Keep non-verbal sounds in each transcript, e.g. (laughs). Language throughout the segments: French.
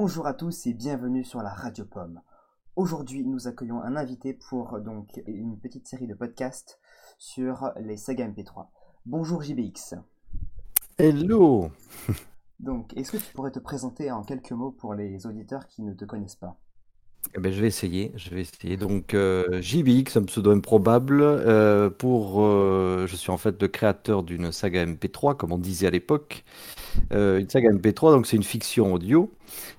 Bonjour à tous et bienvenue sur la Radio Pomme. Aujourd'hui, nous accueillons un invité pour donc une petite série de podcasts sur les sagas MP3. Bonjour JBX. Hello. Donc, est-ce que tu pourrais te présenter en quelques mots pour les auditeurs qui ne te connaissent pas? Eh ben, je vais essayer, je vais essayer. Donc, euh, JBX, un pseudo improbable. euh, pour, euh, je suis en fait le créateur d'une saga MP3, comme on disait à l'époque. Euh, une saga MP3, donc c'est une fiction audio.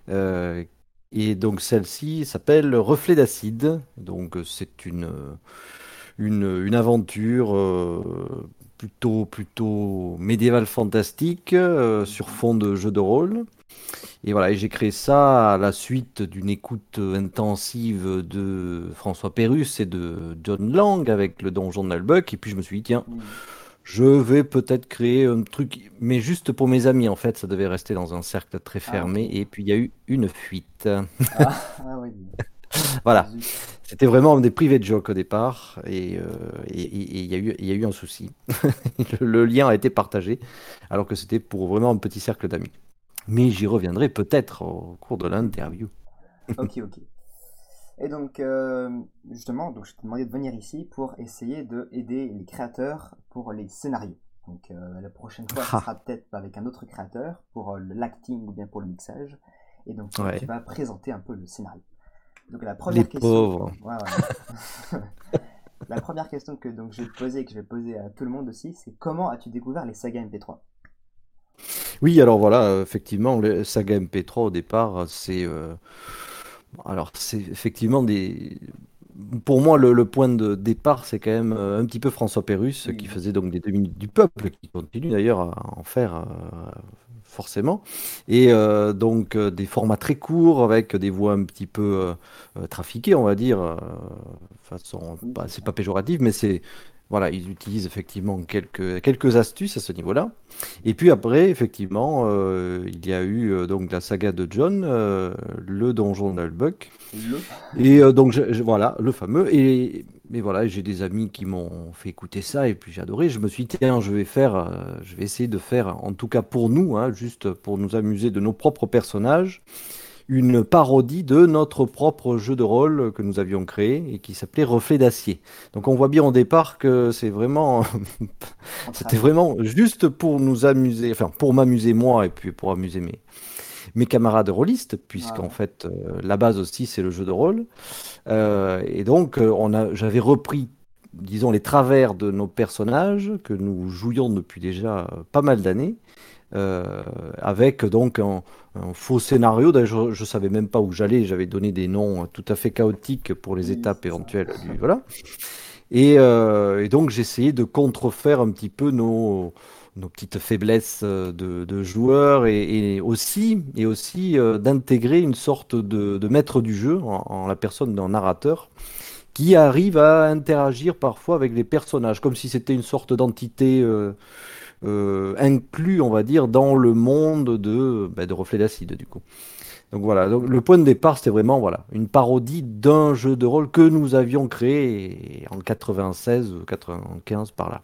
Euh, et donc celle-ci s'appelle Reflet d'acide. Donc c'est une, une, une aventure plutôt, plutôt médiévale fantastique euh, sur fond de jeu de rôle. Et voilà, et j'ai créé ça à la suite d'une écoute intensive de François Pérusse et de John Lang avec le donjon de Nalbuck. Et puis je me suis dit, tiens, je vais peut-être créer un truc, mais juste pour mes amis en fait, ça devait rester dans un cercle très Ah, fermé. Et puis il y a eu une fuite. Ah, ah oui. (laughs) Voilà, c'était vraiment des privés de joke au départ. Et euh, il y a eu, il y a eu un souci. (laughs) Le, le lien a été partagé, alors que c'était pour vraiment un petit cercle d'amis. Mais j'y reviendrai peut-être au cours de l'interview. (laughs) Ok, ok. Et donc, euh, justement, donc je t'ai demandé de venir ici pour essayer de aider les créateurs pour les scénarios. Donc, euh, la prochaine fois, ce Ah. sera peut-être avec un autre créateur pour euh, l'acting ou bien pour le mixage. Et donc, Ouais. tu vas présenter un peu le scénario. Donc, la Les première question. pauvres. Ouais, ouais. (laughs) La première question que donc je vais te poser et que je vais poser à tout le monde aussi, c'est comment as-tu découvert les sagas MP3? Oui, alors voilà, effectivement, le saga MP3 au départ, c'est euh, alors c'est effectivement des pour moi le, le point de départ, c'est quand même euh, un petit peu François Pérusse qui faisait donc des deux minutes du peuple, qui continue d'ailleurs à en faire euh, forcément, et euh, donc euh, des formats très courts avec des voix un petit peu euh, trafiquées, on va dire, façon, bah, c'est pas péjoratif, mais c'est voilà, ils utilisent effectivement quelques quelques astuces à ce niveau-là. Et puis après, effectivement, euh, il y a eu euh, donc la saga de John, euh, le donjon d'Albuck. Le. Et donc je- je- voilà, le fameux. Et, et voilà, j'ai des amis qui m'ont fait écouter ça et puis j'ai adoré. Je me suis dit, tiens, je vais faire, euh, je vais essayer de faire, en tout cas pour nous, hein, juste pour nous amuser de nos propres personnages, une parodie de notre propre jeu de rôle que nous avions créé et qui s'appelait Reflet d'acier. Donc on voit bien au départ que c'est vraiment (laughs) c'était vraiment juste pour nous amuser, enfin pour m'amuser moi et puis pour amuser mes, mes camarades rôlistes, puisqu'en Ouais. fait euh, la base aussi c'est le jeu de rôle. Euh, et donc euh, on a, j'avais repris, disons, les travers de nos personnages que nous jouions depuis déjà pas mal d'années. euh, avec donc un, un faux scénario. D'ailleurs, je ne savais même pas où j'allais. J'avais donné des noms tout à fait chaotiques pour les Oui, étapes éventuelles. Du, voilà. Et, euh, et donc j'essayais de contrefaire un petit peu nos, nos petites faiblesses euh, de, joueurs et, aussi, et aussi euh, d'intégrer une sorte de, maître du jeu en, la personne d'un narrateur qui arrive à interagir parfois avec les personnages, comme si c'était une sorte d'entité euh, euh, inclus, on va dire, dans le monde de, bah, de Reflet d'acide, du coup. Donc voilà, le point de départ, c'était vraiment voilà, une parodie d'un jeu de rôle que nous avions créé en 96 ou 95 par là.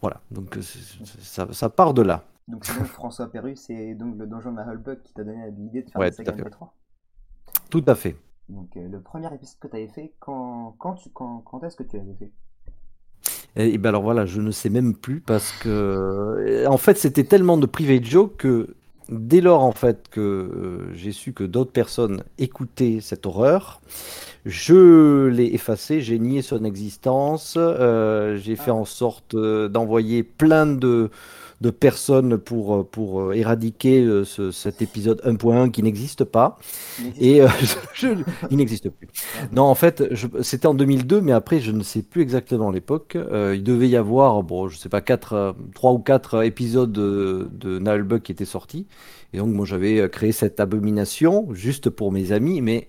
Voilà, donc euh, c'est- c'est- ça, ça part de là. Donc c'est donc François Pérusse et donc le donjon de Hullbuck qui t'a donné l'idée de faire Ouais, la saga à fait. MP3. Tout à fait. Donc euh, le premier épisode que tu avais fait, quand, quand, tu, quand, quand est-ce que tu l'avais fait? Et, et ben alors voilà, je ne sais même plus parce que euh, en fait c'était tellement de private joke que dès lors en fait que euh, j'ai su que d'autres personnes écoutaient cette horreur, je l'ai effacé, j'ai nié son existence, euh, j'ai fait Ah. en sorte euh, d'envoyer plein de de personnes pour, euh, pour euh, éradiquer euh, ce- cet épisode 1.1 qui n'existe pas. Et euh, (laughs) je- il n'existe plus. Non, en fait, c'était en 2002, mais après, je ne sais plus exactement l'époque. Euh, il devait y avoir, bon, je sais pas, quatre, euh, trois ou quatre épisodes de, de Nullbug qui étaient sortis. Et donc, moi, j'avais euh, créé cette abomination juste pour mes amis. Mais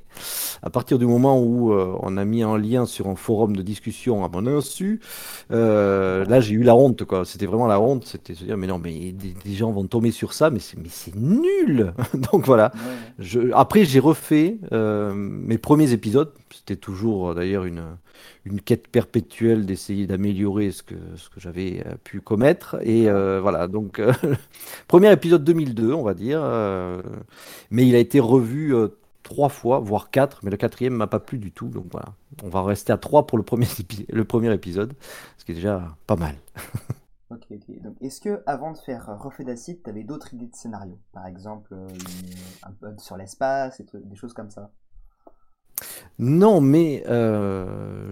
à partir du moment où euh, on a mis un lien sur un forum de discussion à mon insu, euh, là, j'ai eu la honte, quoi. C'était vraiment la honte. C'était se dire, mais non, mais des, des gens vont tomber sur ça, mais c'est, mais c'est nul. (laughs) donc voilà. Ouais, ouais. Je- Après, j'ai refait euh, mes premiers épisodes. C'était toujours d'ailleurs une, une quête perpétuelle d'essayer d'améliorer ce que, ce que j'avais pu commettre. Et voilà, donc, (laughs) premier épisode 2002, on va dire. mais il a été revu trois fois, voire quatre, mais le quatrième m'a pas plu du tout. Donc voilà, on va rester à trois pour le premier, (laughs) le premier épisode, ce qui est déjà pas mal. (laughs) ok, ok. Donc, est-ce que avant de faire Reflet d'acide, tu avais d'autres idées de scénario Par exemple, un peu sur l'espace, des choses comme ça non, mais euh,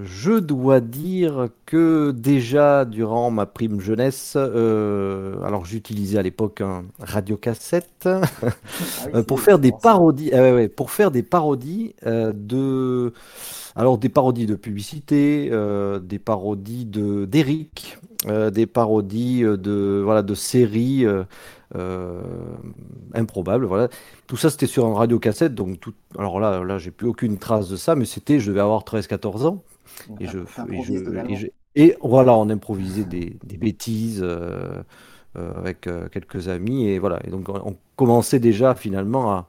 je dois dire que déjà durant ma prime jeunesse, euh, alors j'utilisais à l'époque un radiocassette ah pour, faire des parodies, pour faire des parodies de, alors des parodies de publicité, des parodies de d'Eric, des parodies de voilà de séries euh, improbable. Voilà. Tout ça, c'était sur un radiocassette. Donc tout... Alors là, là j'ai plus aucune trace de ça, mais c'était, je devais avoir 13-14 ans. Et, je, et, voilà, on improvisait des, des bêtises euh, euh, avec quelques amis. Et voilà. Et donc, on commençait déjà finalement à,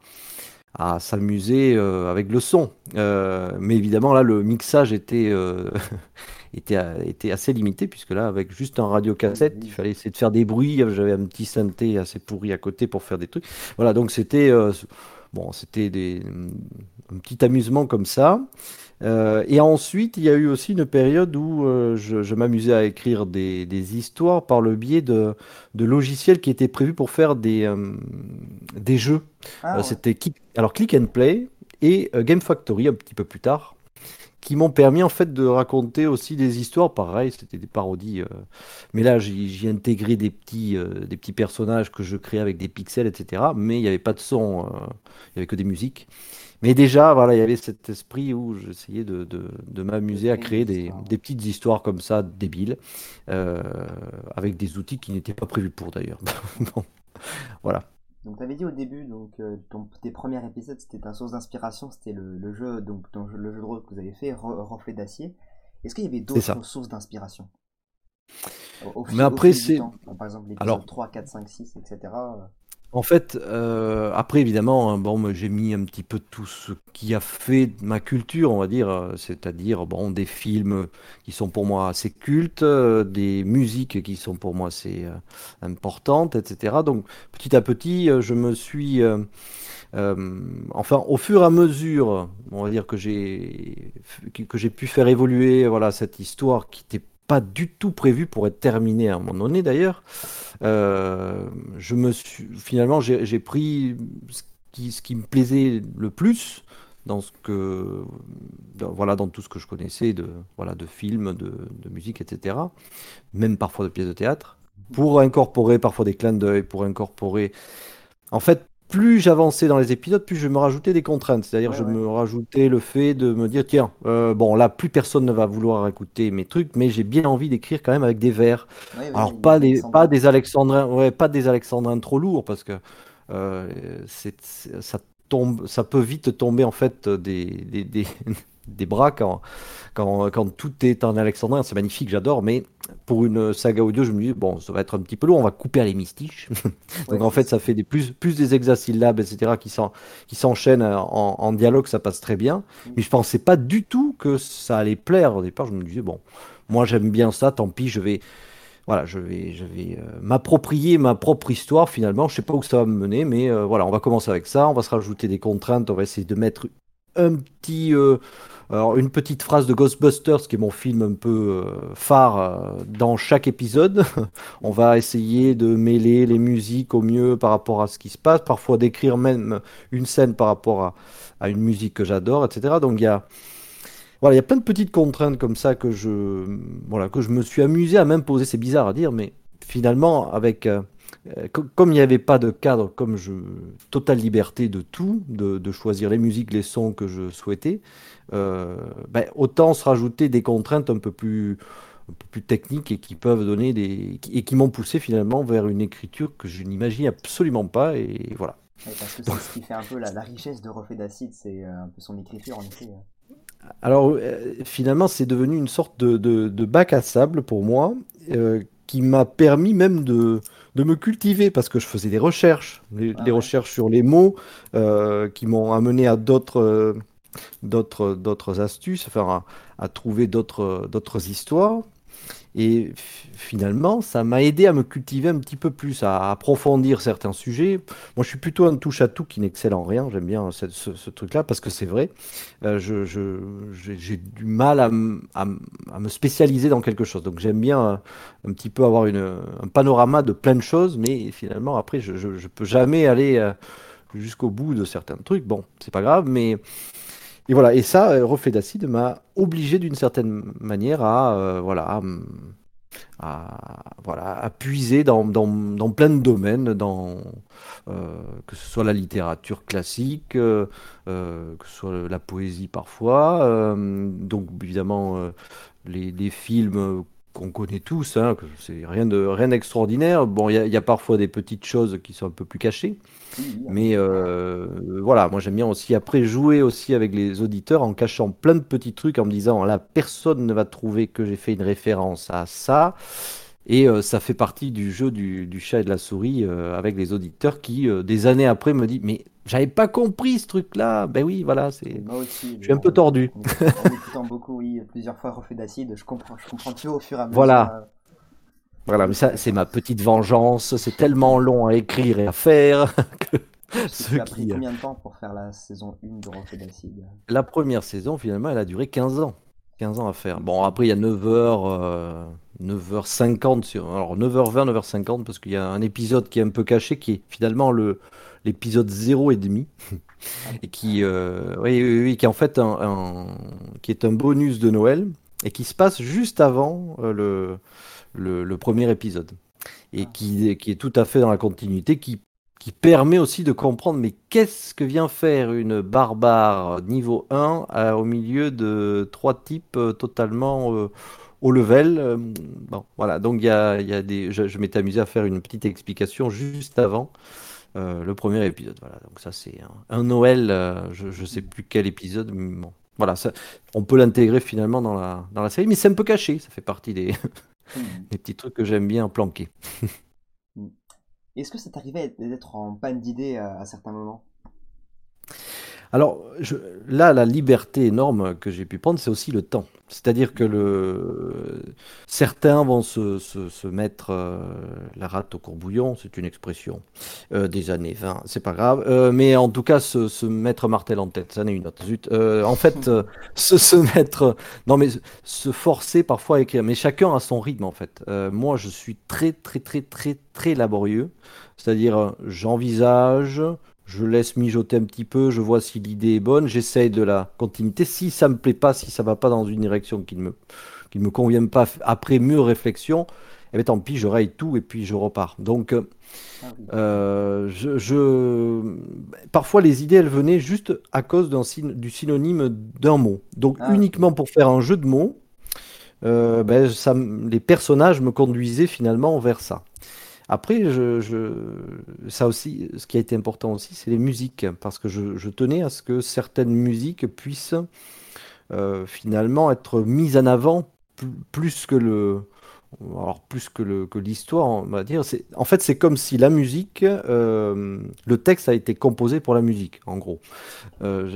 à s'amuser avec le son. mais évidemment, là, le mixage était, (laughs) était, était assez limité, puisque là, avec juste un radiocassette, il fallait essayer de faire des bruits. J'avais un petit synthé assez pourri à côté pour faire des trucs. Voilà, donc c'était euh, bon, c'était des, un petit amusement comme ça. Euh, et ensuite, il y a eu aussi une période où euh, je, m'amusais à écrire des, des, histoires par le biais de, de, logiciels qui étaient prévus pour faire des, des jeux. Ah c'était alors Click and Play et Game Factory un petit peu plus tard qui m'ont permis en fait de raconter aussi des histoires. Pareil, c'était des parodies. Euh, mais là, j'ai intégré des petits, euh, des petits personnages que je créais avec des pixels, etc. Mais il n'y avait pas de son, euh, il n'y avait que des musiques. Mais déjà, voilà, il y avait cet esprit où j'essayais de, de, m'amuser à créer des, des, petites histoires comme ça, débiles, avec des outils qui n'étaient pas prévus pour d'ailleurs. (laughs) voilà. Donc tu avais dit au début, donc euh, tes premiers épisodes, c'était ta source d'inspiration, c'était le, jeu, donc le jeu de rôle que vous avez fait, Reflet d'acier. Est-ce qu'il y avait d'autres sources d'inspiration? Mais après, c'est. Par exemple, l'épisode 3, 4, 5, 6, etc. En fait, euh, après évidemment, hein, bon, j'ai mis un petit peu tout ce qui a fait ma culture, on va dire, euh, c'est-à-dire bon, des films qui sont pour moi assez cultes, euh, des musiques qui sont pour moi assez importantes, etc. Donc petit à petit, je me suis, enfin, au fur et à mesure, on va dire que j'ai que j'ai pu faire évoluer, voilà, cette histoire qui était pas du tout prévu pour être terminé à un moment donné d'ailleurs. Euh, je me suis finalement j'ai pris ce qui, me plaisait le plus dans ce que voilà dans tout ce que je connaissais de voilà de films, de, de musique, etc. Même parfois de pièces de théâtre pour incorporer parfois des clins d'œil, pour incorporer en fait plus j'avançais dans les épisodes, plus je me rajoutais des contraintes. C'est-à-dire, je me rajoutais le fait de me dire, tiens, euh, bon, là, plus personne ne va vouloir écouter mes trucs, mais j'ai bien envie d'écrire quand même avec des vers. Alors, pas des, pas des alexandrins, ouais, pas des alexandrins trop lourds, parce que euh, c'est, ça tombe, ça peut vite tomber en fait des, des, des, des bras quand, quand, quand, tout est en alexandrin. C'est magnifique, j'adore, mais pour une saga audio, je me dis, bon, ça va être un petit peu lourd, on va couper à l'hémistiche. (laughs) Donc en fait, ça fait des, plus, plus des hexasyllabes, etc., qui s'enchaînent en, en, dialogue, ça passe très bien. Mm. Mais je pensais pas du tout que ça allait plaire au départ. Je me disais, bon, moi j'aime bien ça, tant pis, je vais. Voilà, je vais, je vais euh, m'approprier ma propre histoire finalement. Je sais pas où ça va me mener, mais euh, voilà, on va commencer avec ça. On va se rajouter des contraintes. On va essayer de mettre un petit, euh, alors, une petite phrase de Ghostbusters, qui est mon film un peu euh, phare euh, dans chaque épisode. (laughs) On va essayer de mêler les musiques au mieux par rapport à ce qui se passe, parfois d'écrire même une scène par rapport à, à une musique que j'adore, etc. Donc il y a, voilà, il y a plein de petites contraintes comme ça que je, voilà, que je me suis amusé à m'imposer. C'est bizarre à dire, mais finalement, avec comme il n'y avait pas de cadre, comme je, totale liberté de tout, de, de, choisir les musiques, les sons que je souhaitais, euh, ben, autant se rajouter des contraintes un peu plus un peu plus techniques et qui peuvent donner des et qui m'ont poussé finalement vers une écriture que je n'imagine absolument pas et voilà. parce que c'est ce qui fait un peu la, richesse de Reflet d'acide, c'est euh, un peu son écriture en effet. Hein. Alors euh, finalement c'est devenu une sorte de, de, bac à sable pour moi qui m'a permis même de, de me cultiver parce que je faisais des recherches, des, ah recherches sur les mots qui m'ont amené à d'autres d'autres, d'autres astuces, enfin, à, trouver d'autres, d'autres histoires. Et finalement, ça m'a aidé à me cultiver un petit peu plus, à approfondir certains sujets. Moi, je suis plutôt un touche-à-tout qui n'excelle en rien. J'aime bien ce, truc-là parce que c'est vrai. Euh, j'ai, du mal à, me spécialiser dans quelque chose. Donc, j'aime bien euh, un, petit peu avoir un panorama de plein de choses, mais finalement, après, je ne peux jamais aller euh, jusqu'au bout de certains trucs. Bon, c'est pas grave, mais et voilà, et ça, euh, Reflet d'acide m'a obligé d'une certaine manière à, euh, voilà, à, voilà, à puiser dans, dans, plein de domaines, dans, euh, que ce soit la littérature classique, que ce soit la poésie parfois, donc évidemment les, les films qu'on connaît tous, hein, c'est rien de rien d'extraordinaire. Bon, il y, a parfois des petites choses qui sont un peu plus cachées, mais euh, voilà, moi j'aime bien aussi après jouer aussi avec les auditeurs en cachant plein de petits trucs en me disant là personne ne va trouver que j'ai fait une référence à ça. Et euh, ça fait partie du jeu du, chat et de la souris euh, avec les auditeurs qui, des années après, me disent Mais j'avais pas compris ce truc-là. Ben oui, voilà, c'est. Moi aussi. Je suis un peu tordu. En, écoutant beaucoup, oui, plusieurs fois refait d'acide, je comprends, je comprends tout au fur et à mesure. Voilà. Voilà, mais ça, c'est ma petite vengeance. C'est tellement long à écrire et à faire (laughs) que. Tu as pris combien de temps pour faire la saison 1 de Refait d'acide? La première saison, finalement, elle a duré 15 ans. 15 ans à faire. Bon, après, il y a 9h, 9h50, sur... alors 9h20, 9h50, parce qu'il y a un épisode qui est un peu caché, qui est finalement le, l'épisode 0 et demi, (laughs) et qui, euh, oui, oui, qui est en fait un, qui est un bonus de Noël, et qui se passe juste avant euh, le, le, le, premier épisode, et ah. qui, qui est tout à fait dans la continuité, qui qui permet aussi de comprendre mais qu'est-ce que vient faire une barbare niveau 1 euh, au milieu de trois types totalement au level. bon, voilà, donc il y a, y a, des, je, m'étais amusé à faire une petite explication juste avant le premier épisode. Voilà, donc ça c'est un, Noël, je ne sais plus quel épisode, mais bon, voilà, ça, on peut l'intégrer finalement dans la, dans la série, mais c'est un peu caché, ça fait partie des, (laughs) des petits trucs que j'aime bien planquer. Est-ce que ça t'arrivait d'être en panne d'idées à, certains moments? Alors là, la liberté énorme que j'ai pu prendre, c'est aussi le temps. C'est-à-dire que certains vont se, mettre euh, la rate au courbouillon, c'est une expression euh, des années 20, c'est pas grave, euh, mais en tout cas se, mettre martel en tête, ça n'est une autre. en fait, (laughs) se, mettre, non mais se forcer parfois à écrire, mais chacun a son rythme en fait. moi, je suis très très très très très laborieux, c'est-à-dire j'envisage, je laisse mijoter un petit peu, je vois si l'idée est bonne, j'essaye de la continuité. Si ça me plaît pas, si ça va pas dans une direction qui ne me, qui me convient pas après mûre réflexion, eh bien, tant pis, je raye tout et puis je repars. Donc, euh, euh, je, parfois les idées, elles venaient juste à cause d'un, du synonyme d'un mot. Donc, ah uniquement pour faire un jeu de mots, euh, ben, ça, les personnages me conduisaient finalement vers ça. Après, je, ça aussi, ce qui a été important aussi, c'est les musiques, parce que je, tenais à ce que certaines musiques puissent euh, finalement être mises en avant plus que le, alors plus que le que l'histoire, on va dire. En fait, c'est comme si la musique, euh, le texte a été composé pour la musique, en gros. Euh,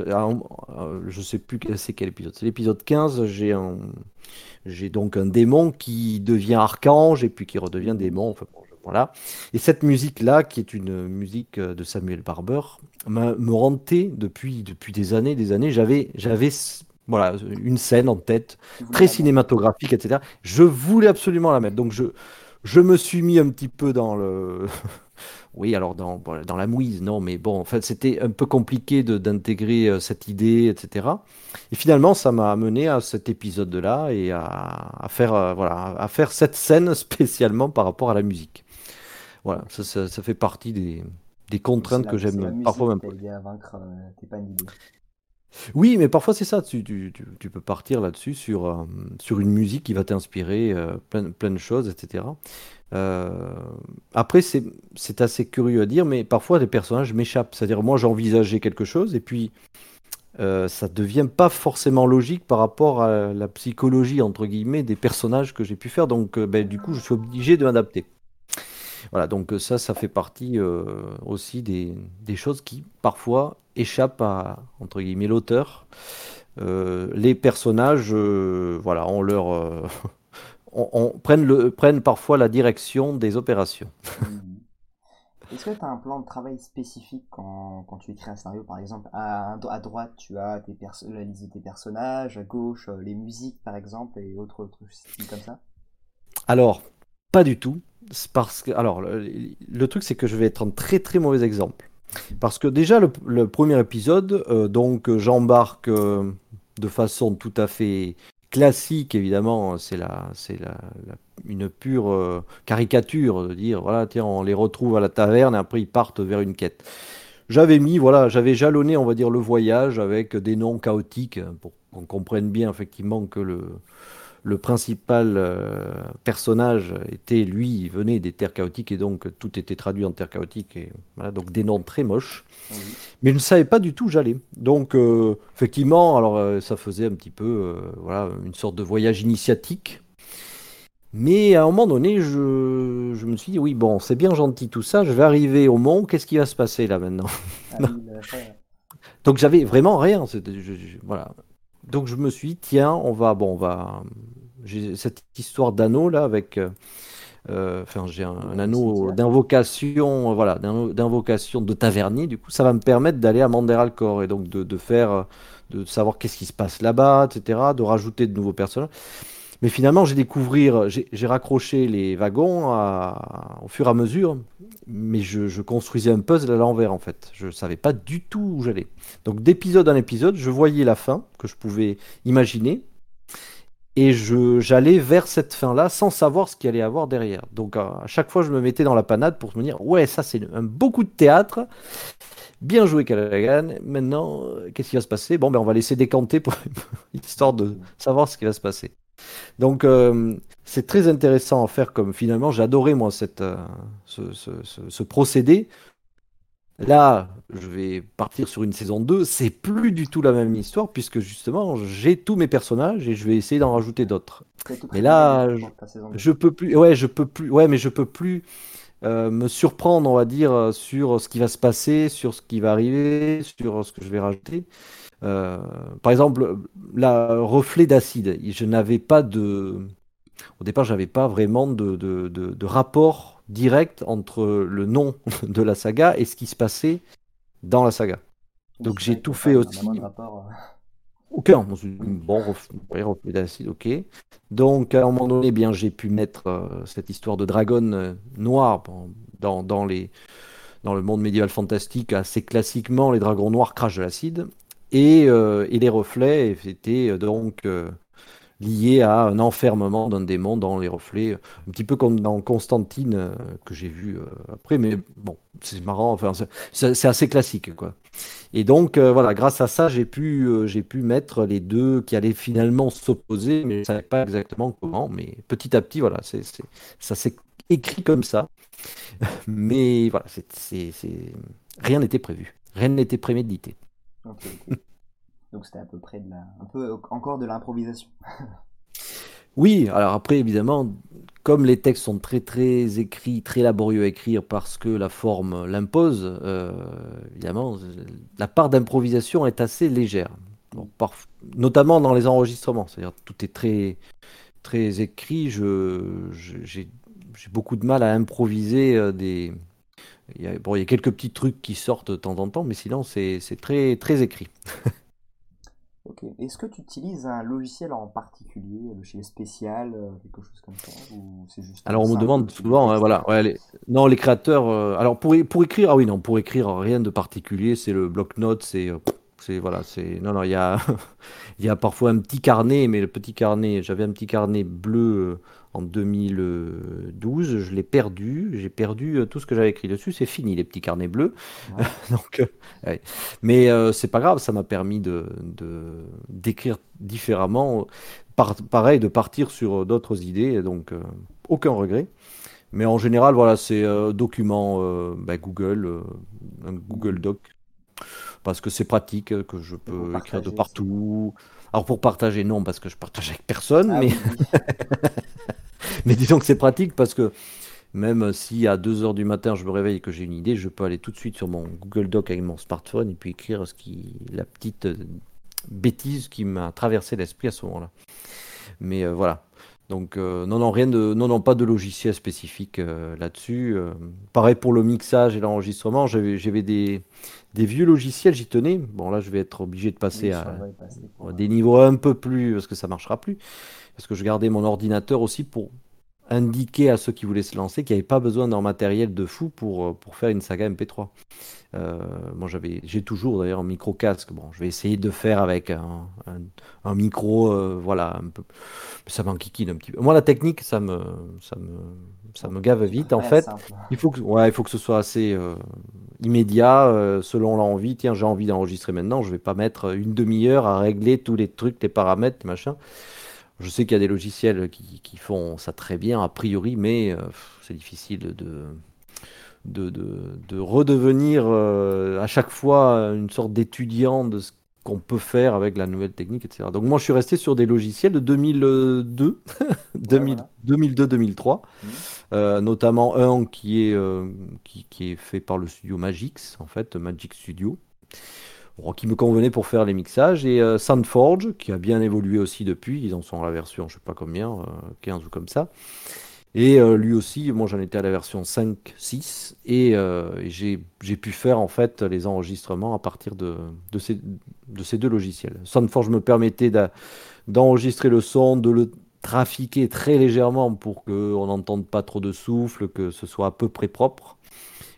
je ne sais plus c'est quel épisode. C'est l'épisode 15. J'ai un, j'ai donc un démon qui devient archange et puis qui redevient démon. Voilà. Et cette musique-là, qui est une musique euh, de Samuel Barber, me hantait depuis, depuis des années, des années. J'avais, j'avais voilà, une scène en tête, très cinématographique, etc. Je voulais absolument la mettre. Donc je, je me suis mis un petit peu dans le... (laughs) oui, alors dans, dans la mouise, non, mais bon, en fait, c'était un peu compliqué d'intégrer euh, cette idée, etc. Et finalement, ça m'a amené à cet épisode-là et à, à faire, euh, voilà, à faire cette scène (laughs) spécialement par rapport à la musique. Voilà, ça, ça, fait partie des, des contraintes que j'aime parfois même. vaincre euh, Oui, mais parfois c'est ça. Tu, tu, tu, peux partir là-dessus sur, euh, sur une musique qui va t'inspirer euh, plein, plein, de choses, etc. après, c'est assez curieux à dire, mais parfois les personnages m'échappent. C'est-à-dire, moi, j'envisageais quelque chose et puis ça devient pas forcément logique par rapport à la psychologie entre guillemets des personnages que j'ai pu faire. Donc, ben, du coup, je suis obligé de m'adapter. Voilà, donc ça, ça fait partie aussi des, des, choses qui parfois échappent à, entre guillemets, l'auteur. les personnages, voilà, on leur... (laughs) on, prennent, le, prennent parfois la direction des opérations. Mmh. Est-ce que tu as un plan de travail spécifique quand, quand, tu écris un scénario Par exemple, à, à droite, tu as tes la liste de tes personnages, à gauche, euh, les musiques, par exemple, et autres trucs comme ça? Alors, pas du tout. Parce que, alors, le, truc, c'est que je vais être un très très mauvais exemple. Parce que déjà, le, premier épisode, euh, donc j'embarque euh, de façon tout à fait classique, évidemment, c'est la, c'est la, une pure euh, caricature de dire voilà, tiens, on les retrouve à la taverne et après ils partent vers une quête. J'avais mis, voilà, j'avais jalonné, on va dire, le voyage avec des noms chaotiques pour qu'on comprenne bien effectivement que le, le principal euh, personnage était, lui, il venait des terres chaotiques et donc tout était traduit en terres chaotiques. Et, voilà, donc des noms très moches. Mais je ne savais pas du tout où j'allais. Donc, euh, effectivement, alors euh, ça faisait un petit peu voilà, une sorte de voyage initiatique. Mais à un moment donné, je, je me suis dit, oui, bon, c'est bien gentil tout ça, je vais arriver au mont, qu'est-ce qui va se passer là maintenant? Ah (laughs) Donc j'avais vraiment rien. voilà. Donc je me suis dit, tiens, on va, bon, on va, j'ai cette histoire d'anneau là avec, euh, euh, enfin j'ai un, anneau d'invocation, voilà, d'invocation de tavernier. Du coup, ça va me permettre d'aller à Manderalcor et donc de, de faire, de savoir qu'est-ce qui se passe là-bas, etc., de rajouter de nouveaux personnages. Mais finalement, j'ai découvert, j'ai raccroché les wagons au fur et à mesure, mais je, construisais un puzzle à l'envers en fait. Je ne savais pas du tout où j'allais. Donc d'épisode en épisode, je voyais la fin que je pouvais imaginer, et j'allais vers cette fin-là sans savoir ce qu'il allait y avoir derrière. Donc à chaque fois, je me mettais dans la panade pour me dire, ouais, ça c'est un beau coup de théâtre. Bien joué Callaghan. Maintenant, qu'est-ce qui va se passer? Bon, ben on va laisser décanter pour (laughs) histoire de savoir ce qui va se passer. Donc euh, c'est très intéressant à faire comme finalement j'adorais moi cette, euh, ce, procédé. Là, je vais partir sur une saison 2, c'est plus du tout la même histoire puisque justement j'ai tous mes personnages et je vais essayer d'en rajouter d'autres. Mais là, je, peux plus, ouais, je peux plus, ouais, mais je peux plus euh, me surprendre, on va dire, sur ce qui va se passer, sur ce qui va arriver, sur ce que je vais rajouter. Euh, par exemple, la reflet d'acide, je n'avais pas de. Au départ, j'avais pas vraiment de, de, de, rapport direct entre le nom (laughs) de la saga et ce qui se passait dans la saga. Donc j'ai tout fait aussi. Euh. Aucun. Bon, reflet d'acide, ok. Donc à un moment donné, eh bien j'ai pu mettre euh, cette histoire de dragon noir dans, dans, les, dans le monde médiéval fantastique. Assez classiquement, les dragons noirs crachent de l'acide. Euh, et, les reflets étaient euh, donc euh, liés à un enfermement d'un démon dans les reflets, un petit peu comme dans Constantine que j'ai vu après, mais bon, c'est marrant, enfin, c'est assez classique, quoi. Et donc, voilà, grâce à ça, j'ai pu, pu mettre les deux qui allaient finalement s'opposer, mais je ne savais pas exactement comment, mais petit à petit, voilà, c'est, ça s'est écrit comme ça. (laughs) Mais voilà, rien n'était prévu, rien n'était prémédité. Donc c'était à peu près un peu encore de l'improvisation. (laughs) oui, alors après évidemment, comme les textes sont très très écrits, très laborieux à écrire parce que la forme l'impose, euh, évidemment, la part d'improvisation est assez légère. notamment dans les enregistrements, c'est-à-dire tout est très très écrit. Je, j'ai, beaucoup de mal à improviser euh, des, il y, a, bon, il y a quelques petits trucs qui sortent de temps en temps, mais sinon, c'est très, très écrit. (laughs) ok. Est-ce que tu utilises un logiciel en particulier, un logiciel spécial, euh, quelque chose comme ça ou juste Alors, on me demande souvent, hein, voilà. Ouais, Non, les créateurs. Euh, alors, pour, pour écrire, ah oui, non, pour écrire, rien de particulier, c'est le bloc-notes, c'est. Euh, c'est voilà, c'est non non, il y a (laughs) il y a parfois un petit carnet, mais le petit carnet, j'avais un petit carnet bleu en 2012. Je l'ai perdu. J'ai perdu euh, tout ce que j'avais écrit dessus. C'est fini, les petits carnets bleus. (laughs) Donc, euh, Mais euh, c'est pas grave, ça m'a permis de, d'écrire différemment. pareil, de partir sur d'autres idées. Donc, aucun regret. Mais en général, voilà, c'est document bah, Google, un Google Doc. Parce que c'est pratique, que je peux écrire de partout. Alors pour partager, non, parce que je partage avec personne, ah mais... (laughs) mais disons que c'est pratique parce que Même si à 2 heures du matin, je me réveille et que j'ai une idée, je peux aller tout de suite sur mon Google Doc avec mon smartphone et puis écrire ce qui, la petite euh, bêtise qui m'a traversé l'esprit à ce moment-là. Mais euh, voilà. Donc euh, non, non, rien de, non, non, pas de logiciel spécifique là-dessus. pareil pour le mixage et l'enregistrement, j'avais des, des vieux logiciels, j'y tenais. Bon là, je vais être obligé de passer à, des niveaux un peu plus, parce que ça marchera plus. Parce que je gardais mon ordinateur aussi pour indiquer à ceux qui voulaient se lancer qu'il n'y avait pas besoin d'un matériel de fou pour, euh, pour faire une saga MP3. Euh, moi, j'avais, j'ai toujours d'ailleurs un micro casque. Bon, je vais essayer de faire avec un, un, micro, euh, voilà, un peu. Ça m'enquiquine un petit peu. Moi, la technique, ça me, ça me, ça me gave vite. En fait, il faut que, ouais, il faut que ce soit assez immédiat, selon l'envie. Tiens, j'ai envie d'enregistrer maintenant. Je vais pas mettre une demi-heure à régler tous les trucs, les paramètres, machin. Je sais qu'il y a des logiciels qui, font ça très bien, a priori, mais euh, c'est difficile de, de, de, redevenir euh, à chaque fois une sorte d'étudiant de ce qu'on peut faire avec la nouvelle technique, etc. Donc moi, je suis resté sur des logiciels de 2002, 2002-2003, (laughs) mmh. euh, notamment un qui est, qui, qui, est fait par le studio Magix, en fait, Magic Studio qui me convenait pour faire les mixages. Et euh, Soundforge, qui a bien évolué aussi depuis, ils en sont à la version, je sais pas combien, 15 euh, ou comme ça. Et euh, lui aussi, moi j'en étais à la version 5, 6, et, j'ai pu faire en fait les enregistrements à partir de, de, ces, de ces deux logiciels. Soundforge me permettait d'enregistrer le son, de le trafiquer très légèrement pour qu'on n'entende pas trop de souffle, que ce soit à peu près propre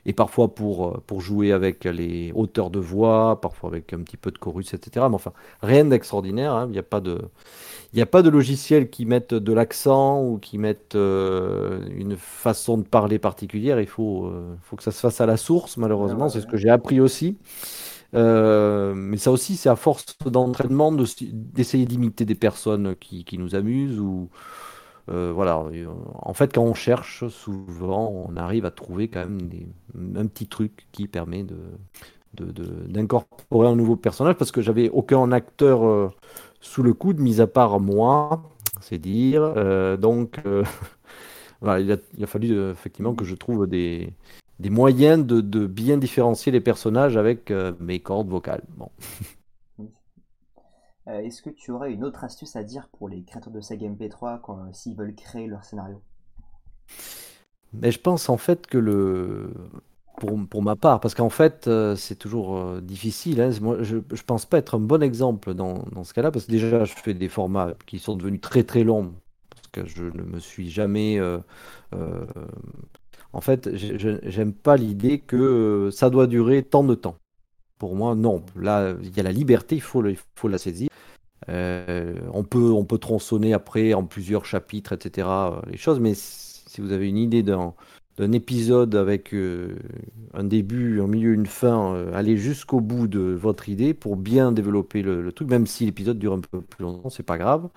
et parfois pour, euh, pour jouer avec les hauteurs de voix, parfois avec un petit peu de chorus, etc. Mais enfin, rien d'extraordinaire. Hein. Il n'y a pas de... Il a pas de logiciel qui mette de l'accent ou qui mette euh, une façon de parler particulière. Il faut, euh, faut que ça se fasse à la source, malheureusement. C'est ce que j'ai appris aussi. mais ça aussi, c'est à force d'entraînement d'essayer d'imiter des personnes qui, qui, nous amusent ou, euh, voilà, euh, en fait, quand on cherche, souvent, on arrive à trouver quand même un petit truc qui permet de, d'incorporer un nouveau personnage parce que j'avais aucun acteur euh, sous le coude, mis à part moi, c'est dire. donc, (laughs) il a, fallu effectivement que je trouve des, des moyens de, de, bien différencier les personnages avec mes cordes vocales. Bon. (laughs) Euh, est-ce que tu aurais une autre astuce à dire pour les créateurs de saga MP3 s'ils veulent créer leur scénario? Mais je pense en fait que le. Pour, ma part, parce qu'en fait, euh, c'est toujours euh, difficile. Hein. Je ne pense pas être un bon exemple dans, ce cas-là, parce que déjà, je fais des formats qui sont devenus très très longs, parce que je ne me suis jamais. en fait, j'aime pas l'idée que ça doit durer tant de temps. Pour moi, non. Là, il y a la liberté, il faut la saisir. Euh, on, peut, on peut tronçonner après en plusieurs chapitres, etc. Euh, les choses, mais si vous avez une idée d'un, épisode avec euh, un début, un milieu, une fin, allez jusqu'au bout de votre idée pour bien développer le, truc, même si l'épisode dure un peu plus longtemps, c'est pas grave.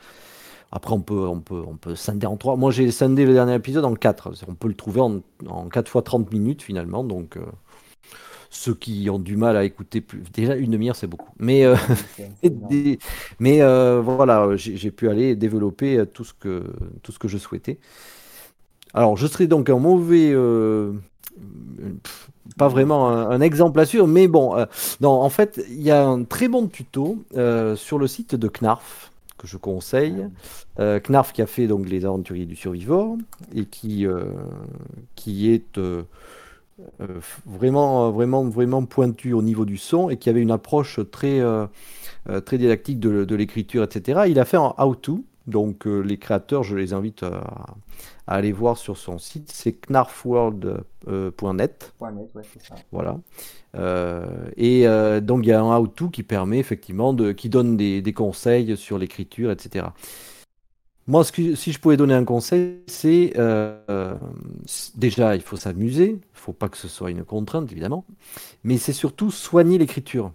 Après, on peut, on peut, on peut scinder en trois. Moi, j'ai scindé le dernier épisode en quatre. On peut le trouver en, en 4 fois 30 minutes finalement, donc ceux qui ont du mal à écouter plus. Déjà, une demi-heure, c'est beaucoup. Mais, euh, (laughs) mais euh, voilà, j'ai pu aller développer tout ce, que, tout ce que je souhaitais. Alors, je serai donc un mauvais. Euh, pas vraiment un, exemple à suivre, mais bon, non, en fait, il y a un très bon tuto sur le site de Knarf que je conseille. Knarf qui a fait donc les aventuriers du survivor et qui, qui est euh, vraiment, vraiment, vraiment pointu au niveau du son et qui avait une approche très, euh, euh, très didactique de, l'écriture, etc. Il a fait un how-to, donc les créateurs, je les invite à, aller voir sur son site, c'est knarfworld.net. Voilà. et donc il y a un how-to qui permet effectivement de, qui donne des, des conseils sur l'écriture, etc. Moi, si je pouvais donner un conseil, c'est euh, déjà, il faut s'amuser, il ne faut pas que ce soit une contrainte, évidemment, mais c'est surtout soigner l'écriture.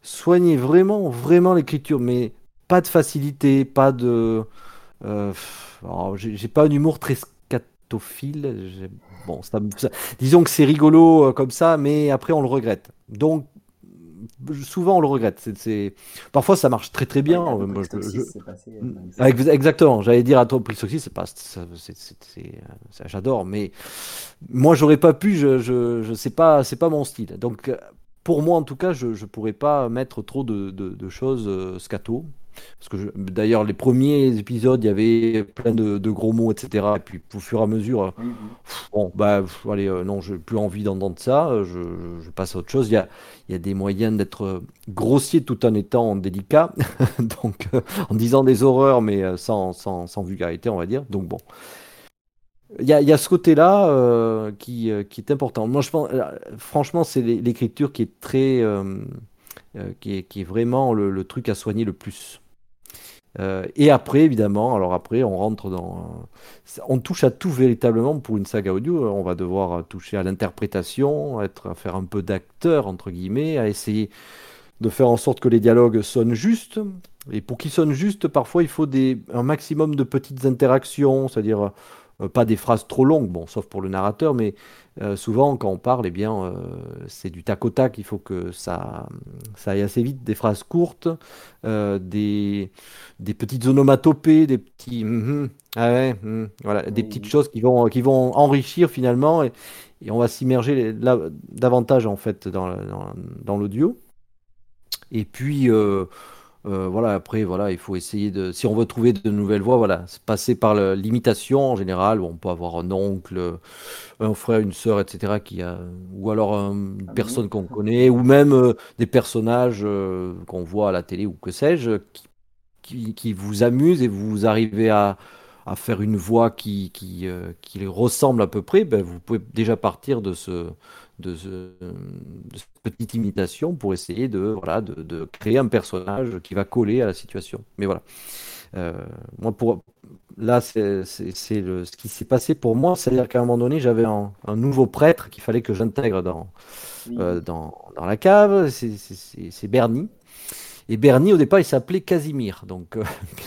Soigner vraiment, vraiment l'écriture, mais pas de facilité, pas de... Euh, j'ai pas un humour très scatophile. Bon, disons que c'est rigolo euh, comme ça, mais après on le regrette. Donc, souvent on le regrette. Parfois ça marche très très bien. Exactement, j'allais dire à toi Prixoxis, c'est pas, j'adore, mais moi j'aurais pas pu, je, je, je sais pas, c'est pas mon style. Donc pour moi en tout cas, je ne pourrais pas mettre trop de, de, choses euh, scato. Parce que d'ailleurs, les premiers épisodes, il y avait plein de, gros mots, etc. Et puis, au fur et à mesure, euh, bon, bah, allez, euh, non, je n'ai plus envie d'entendre ça, euh, je, passe à autre chose. Il y a, il y a des moyens d'être grossier tout en étant délicat, (laughs) donc en disant des horreurs, mais sans, sans, sans, vulgarité, on va dire. Donc, bon. Il y a, il y a ce côté-là qui, qui, est important. Moi, je pense, franchement, c'est l'écriture qui est très. qui, est, qui, est, vraiment le truc à soigner le plus. Euh, et après, évidemment, alors après, on rentre dans. On touche à tout véritablement pour une saga audio. On va devoir toucher à l'interprétation, être, à faire un peu d'acteur, entre guillemets, à essayer de faire en sorte que les dialogues sonnent justes. Et pour qu'ils sonnent justes, parfois, il faut un maximum de petites interactions, c'est-à-dire euh, pas des phrases trop longues, bon, sauf pour le narrateur, mais euh, souvent, quand on parle, eh bien, euh, c'est du tac au tac. Il faut que ça, ça aille assez vite. Des phrases courtes, des, des petites onomatopées, des petits, mm-hmm, ah ouais, mm, voilà, des petites choses qui vont, qui vont enrichir finalement, et, on va s'immerger davantage en fait dans, dans, dans l'audio. Et puis euh, voilà, après, voilà, il faut essayer de. Si on veut trouver de nouvelles voies, voilà, passer par l'imitation en général. on peut avoir un oncle, un frère, une sœur, etc. Qui a, ou alors une personne qu'on connaît, ou même euh, des personnages euh, qu'on voit à la télé ou que sais-je, qui, qui, vous amusent et vous arrivez à, à faire une voix qui, qui, qui ressemble à peu près. Ben, vous pouvez déjà partir de ce de, cette petite imitation pour essayer de, voilà, de, créer un personnage qui va coller à la situation. Mais voilà. Euh, moi, pour, là, c'est ce qui s'est passé pour moi. C'est-à-dire qu'à un moment donné, j'avais un, nouveau prêtre qu'il fallait que j'intègre dans, euh, dans, dans, la cave. C'est Bernie. Et Bernie, au départ, il s'appelait Casimir. Donc, euh,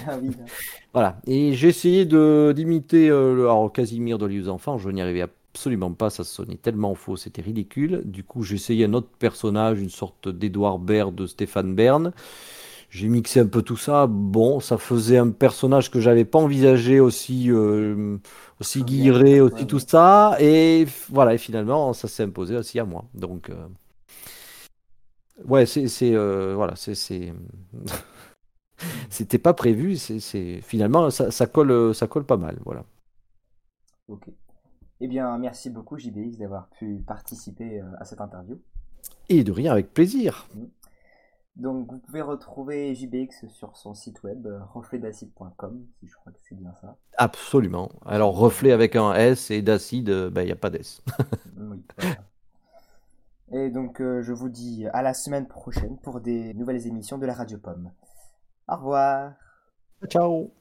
ah (laughs) voilà. Et j'ai essayé d'imiter alors Casimir de Lieux Enfants. Je n'y arrivais absolument pas, ça sonnait tellement faux, c'était ridicule. Du coup, j'ai essayé un autre personnage, une sorte d'Edouard Baird de Stéphane Bern. J'ai mixé un peu tout ça. Bon, ça faisait un personnage que j'avais pas envisagé aussi, euh, aussi guiré, aussi tout ça. Et voilà, et finalement, ça s'est imposé aussi à moi. Donc, euh, ouais, c'est, euh, voilà, c'est, (laughs) c'était pas prévu. C'est, finalement, ça, ça, colle, ça colle pas mal, voilà. Ok. Eh bien, merci beaucoup JBX d'avoir pu participer euh, à cette interview. Et de rien, avec plaisir. Mm. Donc, vous pouvez retrouver JBX sur son site web, euh, refletdacide.com, si je crois que c'est bien ça. Absolument. Alors, reflet avec un S et d'acide, euh, ben, il n'y a pas d'S. (laughs) oui, Et donc, je vous dis à la semaine prochaine pour des nouvelles émissions de la Radio Pomme. Au revoir. Ciao.